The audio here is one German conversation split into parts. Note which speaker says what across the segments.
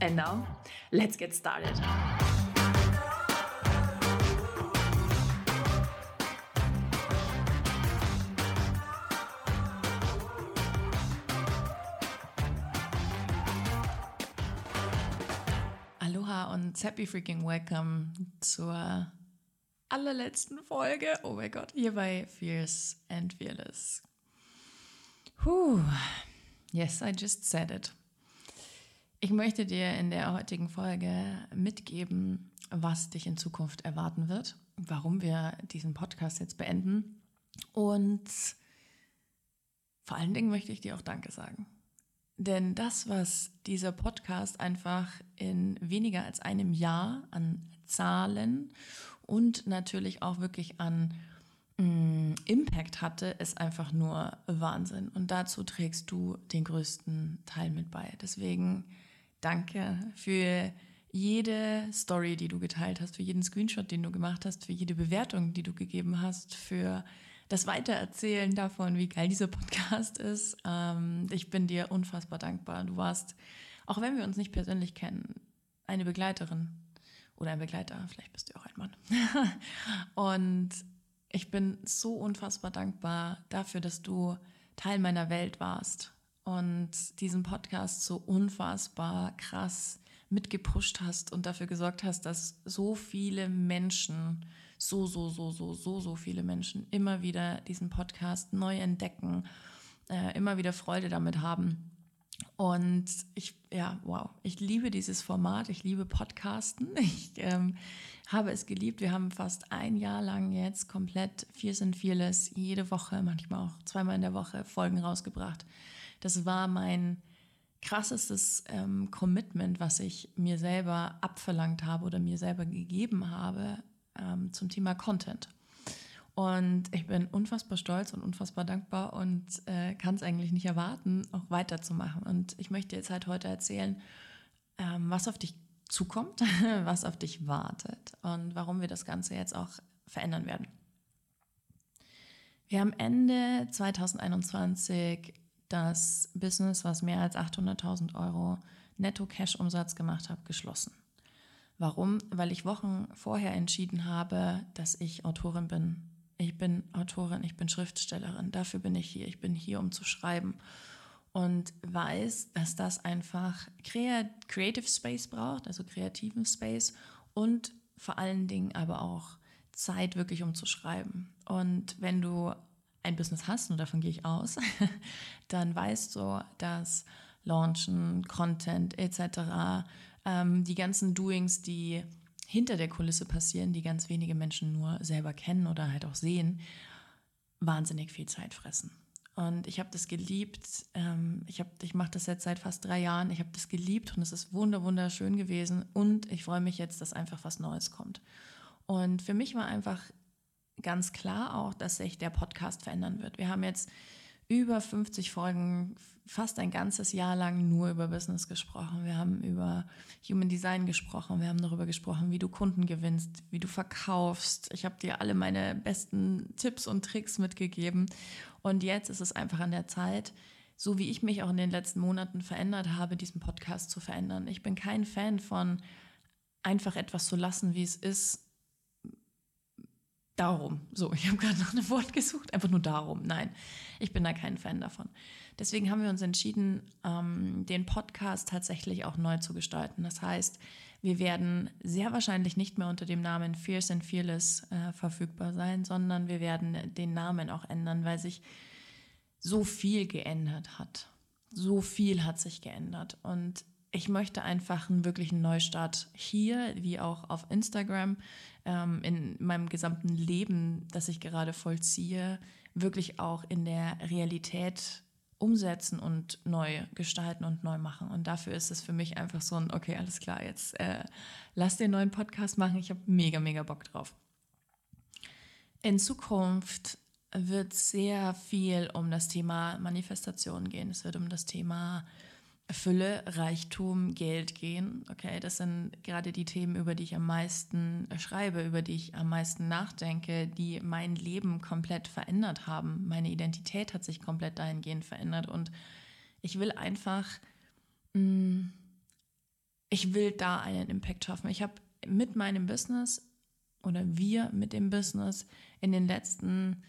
Speaker 1: And now, let's get started. Aloha und happy freaking welcome zur allerletzten Folge. Oh mein Gott, hier bei Fierce and Fearless. Whew. Yes, I just said it. Ich möchte dir in der heutigen Folge mitgeben, was dich in Zukunft erwarten wird, warum wir diesen Podcast jetzt beenden und vor allen Dingen möchte ich dir auch Danke sagen. Denn das, was dieser Podcast einfach in weniger als einem Jahr an Zahlen und natürlich auch wirklich an mh, mm, Impact hatte, ist einfach nur Wahnsinn. Und dazu trägst du den größten Teil mit bei. Deswegen Danke für jede Story, die du geteilt hast, für jeden Screenshot, den du gemacht hast, für jede Bewertung, die du gegeben hast, für das Weitererzählen davon, wie geil dieser Podcast ist. Ähm, ich bin dir unfassbar dankbar. Du warst, auch wenn wir uns nicht persönlich kennen, eine Begleiterin oder ein Begleiter. Vielleicht bist du auch ein Mann. Und ich bin so unfassbar dankbar dafür, dass du Teil meiner Welt warst und diesen Podcast so unfassbar krass mitgepusht hast und dafür gesorgt hast, dass so viele Menschen, so, so, so, so, so, so viele Menschen immer wieder diesen Podcast neu entdecken, äh, immer wieder Freude damit haben. Und ich, ja, wow, ich liebe dieses Format, ich liebe Podcasten. Ich ähm, habe es geliebt. Wir haben fast ein Jahr lang jetzt komplett Vier sind Vieles, jede Woche, manchmal auch zweimal in der Woche Folgen rausgebracht. Das war mein krassestes ähm, Commitment, was ich mir selber abverlangt habe oder mir selber gegeben habe ähm, zum Thema Content. Und ich bin unfassbar stolz und unfassbar dankbar und äh, kann es eigentlich nicht erwarten, auch weiterzumachen. Und ich möchte jetzt halt heute erzählen, ähm, was auf dich zukommt, was auf dich wartet und warum wir das Ganze jetzt auch verändern werden. Wir haben Ende 2021 das Business, was mehr als 800.000 Euro Netto-Cash-Umsatz gemacht hat, geschlossen. Warum? Weil ich Wochen vorher entschieden habe, dass ich Autorin bin. Ich bin Autorin, ich bin Schriftstellerin. Dafür bin ich hier. Ich bin hier, um zu schreiben. Und weiß, dass das einfach Creative Space braucht, also kreativen Space und vor allen Dingen aber auch Zeit wirklich, um zu schreiben. Und wenn du ein Business hast, und davon gehe ich aus, dann weißt du, dass Launchen, Content etc., ähm, die ganzen Doings, die hinter der Kulisse passieren, die ganz wenige Menschen nur selber kennen oder halt auch sehen, wahnsinnig viel Zeit fressen. Und ich habe das geliebt. Ähm, ich ich mache das jetzt seit fast drei Jahren. Ich habe das geliebt und es ist wunder wunderschön gewesen. Und ich freue mich jetzt, dass einfach was Neues kommt. Und für mich war einfach ganz klar auch, dass sich der Podcast verändern wird. Wir haben jetzt über 50 Folgen, fast ein ganzes Jahr lang nur über Business gesprochen. Wir haben über Human Design gesprochen. Wir haben darüber gesprochen, wie du Kunden gewinnst, wie du verkaufst. Ich habe dir alle meine besten Tipps und Tricks mitgegeben. Und jetzt ist es einfach an der Zeit, so wie ich mich auch in den letzten Monaten verändert habe, diesen Podcast zu verändern. Ich bin kein Fan von einfach etwas zu lassen, wie es ist, Darum. So, ich habe gerade noch ein Wort gesucht. Einfach nur darum. Nein, ich bin da kein Fan davon. Deswegen haben wir uns entschieden, ähm, den Podcast tatsächlich auch neu zu gestalten. Das heißt, wir werden sehr wahrscheinlich nicht mehr unter dem Namen Fierce and Fearless äh, verfügbar sein, sondern wir werden den Namen auch ändern, weil sich so viel geändert hat. So viel hat sich geändert. Und ich möchte einfach einen wirklichen Neustart hier, wie auch auf Instagram, ähm, in meinem gesamten Leben, das ich gerade vollziehe, wirklich auch in der Realität umsetzen und neu gestalten und neu machen. Und dafür ist es für mich einfach so ein, okay, alles klar, jetzt äh, lass den neuen Podcast machen. Ich habe mega, mega Bock drauf. In Zukunft wird sehr viel um das Thema Manifestation gehen. Es wird um das Thema Fülle, Reichtum, Geld gehen. Okay, das sind gerade die Themen, über die ich am meisten schreibe, über die ich am meisten nachdenke, die mein Leben komplett verändert haben. Meine Identität hat sich komplett dahingehend verändert und ich will einfach, mm, ich will da einen Impact schaffen. Ich habe mit meinem Business oder wir mit dem Business in den letzten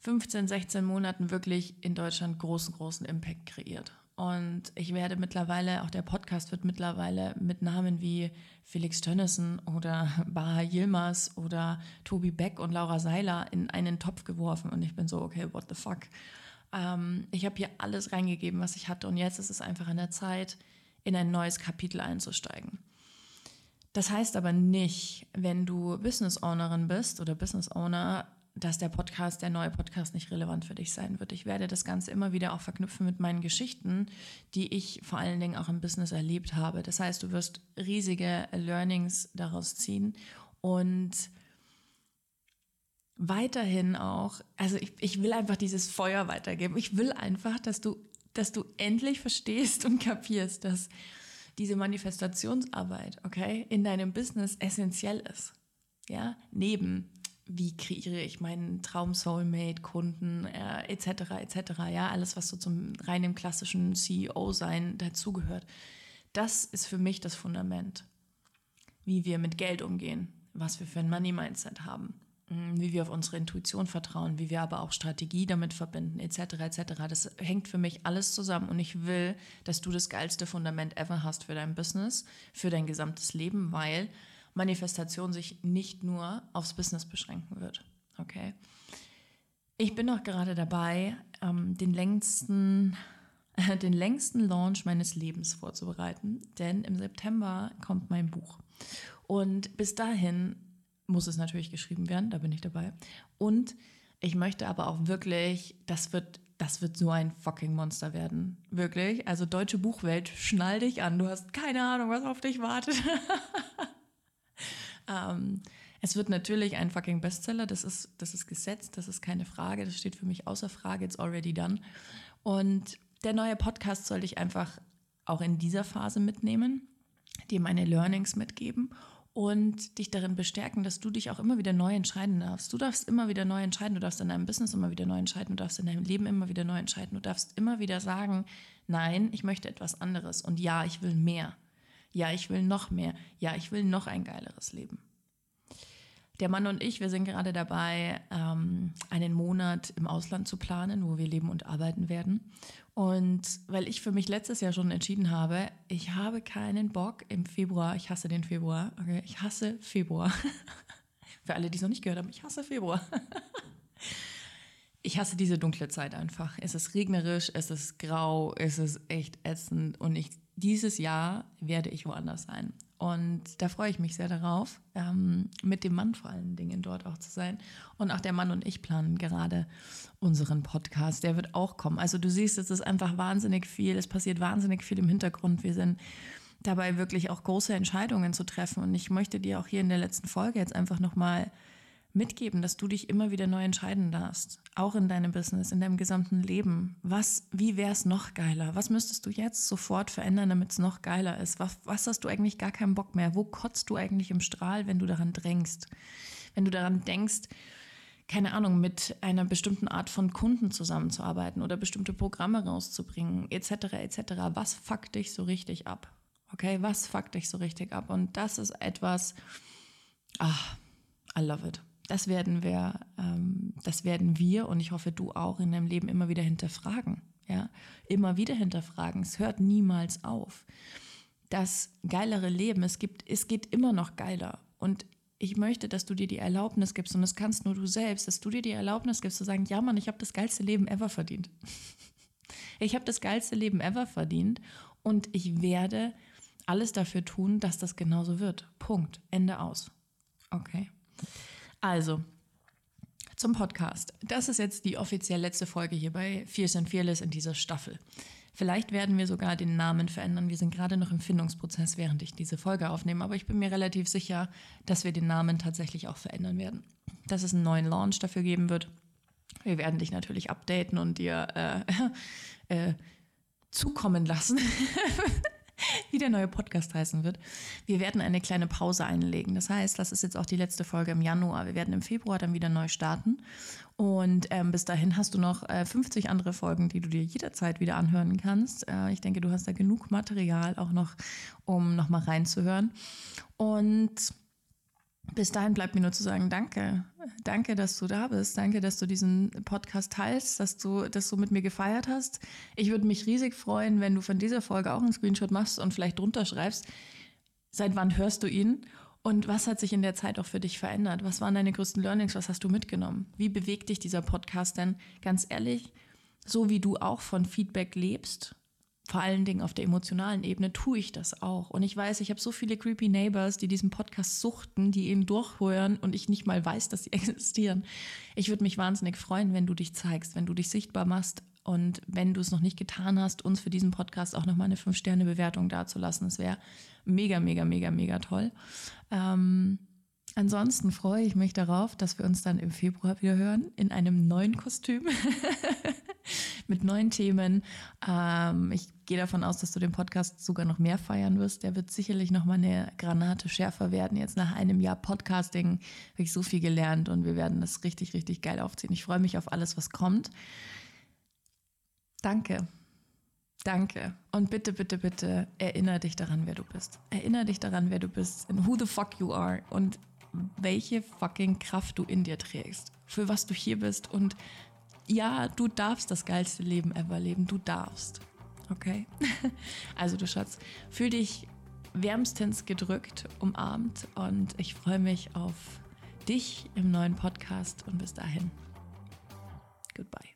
Speaker 1: 15, 16 Monaten wirklich in Deutschland großen, großen Impact kreiert. Und ich werde mittlerweile, auch der Podcast wird mittlerweile mit Namen wie Felix Tönnissen oder Baha Yilmaz oder Tobi Beck und Laura Seiler in einen Topf geworfen. Und ich bin so, okay, what the fuck. Ähm, ich habe hier alles reingegeben, was ich hatte. Und jetzt ist es einfach an der Zeit, in ein neues Kapitel einzusteigen. Das heißt aber nicht, wenn du Business Ownerin bist oder Business Owner, dass der Podcast, der neue Podcast nicht relevant für dich sein wird. Ich werde das Ganze immer wieder auch verknüpfen mit meinen Geschichten, die ich vor allen Dingen auch im Business erlebt habe. Das heißt, du wirst riesige Learnings daraus ziehen und weiterhin auch, also ich, ich will einfach dieses Feuer weitergeben. Ich will einfach, dass du, dass du endlich verstehst und kapierst, dass diese Manifestationsarbeit, okay, in deinem Business essentiell ist. Ja, neben wie kreiere ich meinen Traum-Soulmate-Kunden, äh, etc., etc., ja, alles, was so zum reinen klassischen CEO-Sein dazugehört. Das ist für mich das Fundament. Wie wir mit Geld umgehen, was wir für ein Money-Mindset haben, mm, wie wir auf unsere Intuition vertrauen, wie wir aber auch Strategie damit verbinden, etc., etc. Das hängt für mich alles zusammen und ich will, dass du das geilste Fundament ever hast für dein Business, für dein gesamtes Leben, weil Manifestation sich nicht nur aufs Business beschränken wird. Okay. Ich bin noch gerade dabei, ähm, den längsten den längsten Launch meines Lebens vorzubereiten, denn im September kommt mein Buch. Und bis dahin muss es natürlich geschrieben werden, da bin ich dabei. Und ich möchte aber auch wirklich, das wird, das wird so ein fucking Monster werden. Wirklich. Also deutsche Buchwelt, schnall dich an. Du hast keine Ahnung, was auf dich wartet. Ähm, es wird natürlich ein fucking Bestseller, das ist, das ist gesetzt, das ist keine Frage, das steht für mich außer Frage, it's already done. Und der neue Podcast soll ich einfach auch in dieser Phase mitnehmen, dir meine Learnings mitgeben und dich darin bestärken, dass du dich auch immer wieder neu entscheiden darfst. Du darfst immer wieder neu entscheiden, du darfst in deinem Business immer wieder neu entscheiden, du darfst in deinem Leben immer wieder neu entscheiden, du darfst immer wieder sagen, nein, ich möchte etwas anderes und ja, ich will mehr. Ja, ich will noch mehr. Ja, ich will noch ein geileres Leben. Der Mann und ich, wir sind gerade dabei, ähm, einen Monat im Ausland zu planen, wo wir leben und arbeiten werden. Und weil ich für mich letztes Jahr schon entschieden habe, ich habe keinen Bock im Februar, ich hasse den Februar, okay, ich hasse Februar. für alle, die es noch nicht gehört haben, ich hasse Februar. ich hasse diese dunkle Zeit einfach. Es ist regnerisch, es ist grau, es ist echt ätzend und ich, dieses Jahr werde ich woanders sein. Und da freue ich mich sehr darauf, ähm, mit dem Mann vor allen Dingen dort auch zu sein. Und auch der Mann und ich planen gerade unseren Podcast. Der wird auch kommen. Also du siehst, es ist einfach wahnsinnig viel. Es passiert wahnsinnig viel im Hintergrund. Wir sind dabei wirklich auch große Entscheidungen zu treffen. Und ich möchte dir auch hier in der letzten Folge jetzt einfach nochmal mitgeben, dass du dich immer wieder neu entscheiden darfst. Auch in deinem Business, in deinem gesamten Leben. Was, wie wäre es noch geiler? Was müsstest du jetzt sofort verändern, damit es noch geiler ist? Was, was hast du eigentlich gar keinen Bock mehr? Wo kotzt du eigentlich im Strahl, wenn du daran drängst? Wenn du daran denkst, keine Ahnung, mit einer bestimmten Art von Kunden zusammenzuarbeiten oder bestimmte Programme rauszubringen, etc., etc. Was fuckt dich so richtig ab? Okay, was fuckt dich so richtig ab? Und das ist etwas, ach, I love it das werden wir, ähm, das werden wir und ich hoffe du auch in deinem Leben immer wieder hinterfragen. Ja, immer wieder hinterfragen. Es hört niemals auf. Das geilere Leben, es gibt, es geht immer noch geiler. Und ich möchte, dass du dir die Erlaubnis gibst, und das kannst nur du selbst, dass du dir die Erlaubnis gibst zu sagen, ja Mann, ich habe das geilste Leben ever verdient. ich habe das geilste Leben ever verdient und ich werde alles dafür tun, dass das genauso wird. Punkt. Ende aus. Okay. Also, zum Podcast. Das ist jetzt die offiziell letzte Folge hier bei Fierce and Fearless in dieser Staffel. Vielleicht werden wir sogar den Namen verändern. Wir sind gerade noch im Findungsprozess, während ich diese Folge aufnehme. Aber ich bin mir relativ sicher, dass wir den Namen tatsächlich auch verändern werden. Dass es einen neuen Launch dafür geben wird. Wir werden dich natürlich updaten und dir äh, äh, zukommen lassen, wie der neue Podcast heißen wird. Wir werden eine kleine Pause einlegen. Das heißt, das ist jetzt auch die letzte Folge im Januar. Wir werden im Februar dann wieder neu starten. Und ähm, bis dahin hast du noch äh, 50 andere Folgen, die du dir jederzeit wieder anhören kannst. Äh, ich denke, du hast da genug Material auch noch, um nochmal reinzuhören. Und bis dahin bleibt mir nur zu sagen, danke. Danke, dass du da bist. Danke, dass du diesen Podcast teilst, dass du das so mit mir gefeiert hast. Ich würde mich riesig freuen, wenn du von dieser Folge auch einen Screenshot machst und vielleicht drunter schreibst, seit wann hörst du ihn und was hat sich in der Zeit auch für dich verändert? Was waren deine größten Learnings? Was hast du mitgenommen? Wie bewegt dich dieser Podcast denn? Ganz ehrlich, so wie du auch von Feedback lebst, vor allen Dingen auf der emotionalen Ebene tue ich das auch. Und ich weiß, ich habe so viele creepy Neighbors, die diesen Podcast suchten, die ihn durchhören und ich nicht mal weiß, dass sie existieren. Ich würde mich wahnsinnig freuen, wenn du dich zeigst, wenn du dich sichtbar machst und wenn du es noch nicht getan hast, uns für diesen Podcast auch nochmal eine 5-Sterne-Bewertung dazulassen. Das wäre mega, mega, mega, mega toll. Ähm, ansonsten freue ich mich darauf, dass wir uns dann im Februar wieder hören in einem neuen Kostüm. mit neuen Themen. Ähm, ich gehe davon aus, dass du den Podcast sogar noch mehr feiern wirst. Der wird sicherlich noch mal eine Granate schärfer werden. Jetzt nach einem Jahr Podcasting habe ich so viel gelernt und wir werden das richtig, richtig geil aufziehen. Ich freue mich auf alles, was kommt. Danke. Danke. Und bitte, bitte, bitte erinnere dich daran, wer du bist. Erinnere dich daran, wer du bist and who the fuck you are und welche fucking Kraft du in dir trägst, für was du hier bist und ja, du darfst das geilste Leben ever leben. Du darfst. Okay? Also du Schatz, fühl dich wärmstens gedrückt, umarmt und ich freue mich auf dich im neuen Podcast und bis dahin. Goodbye.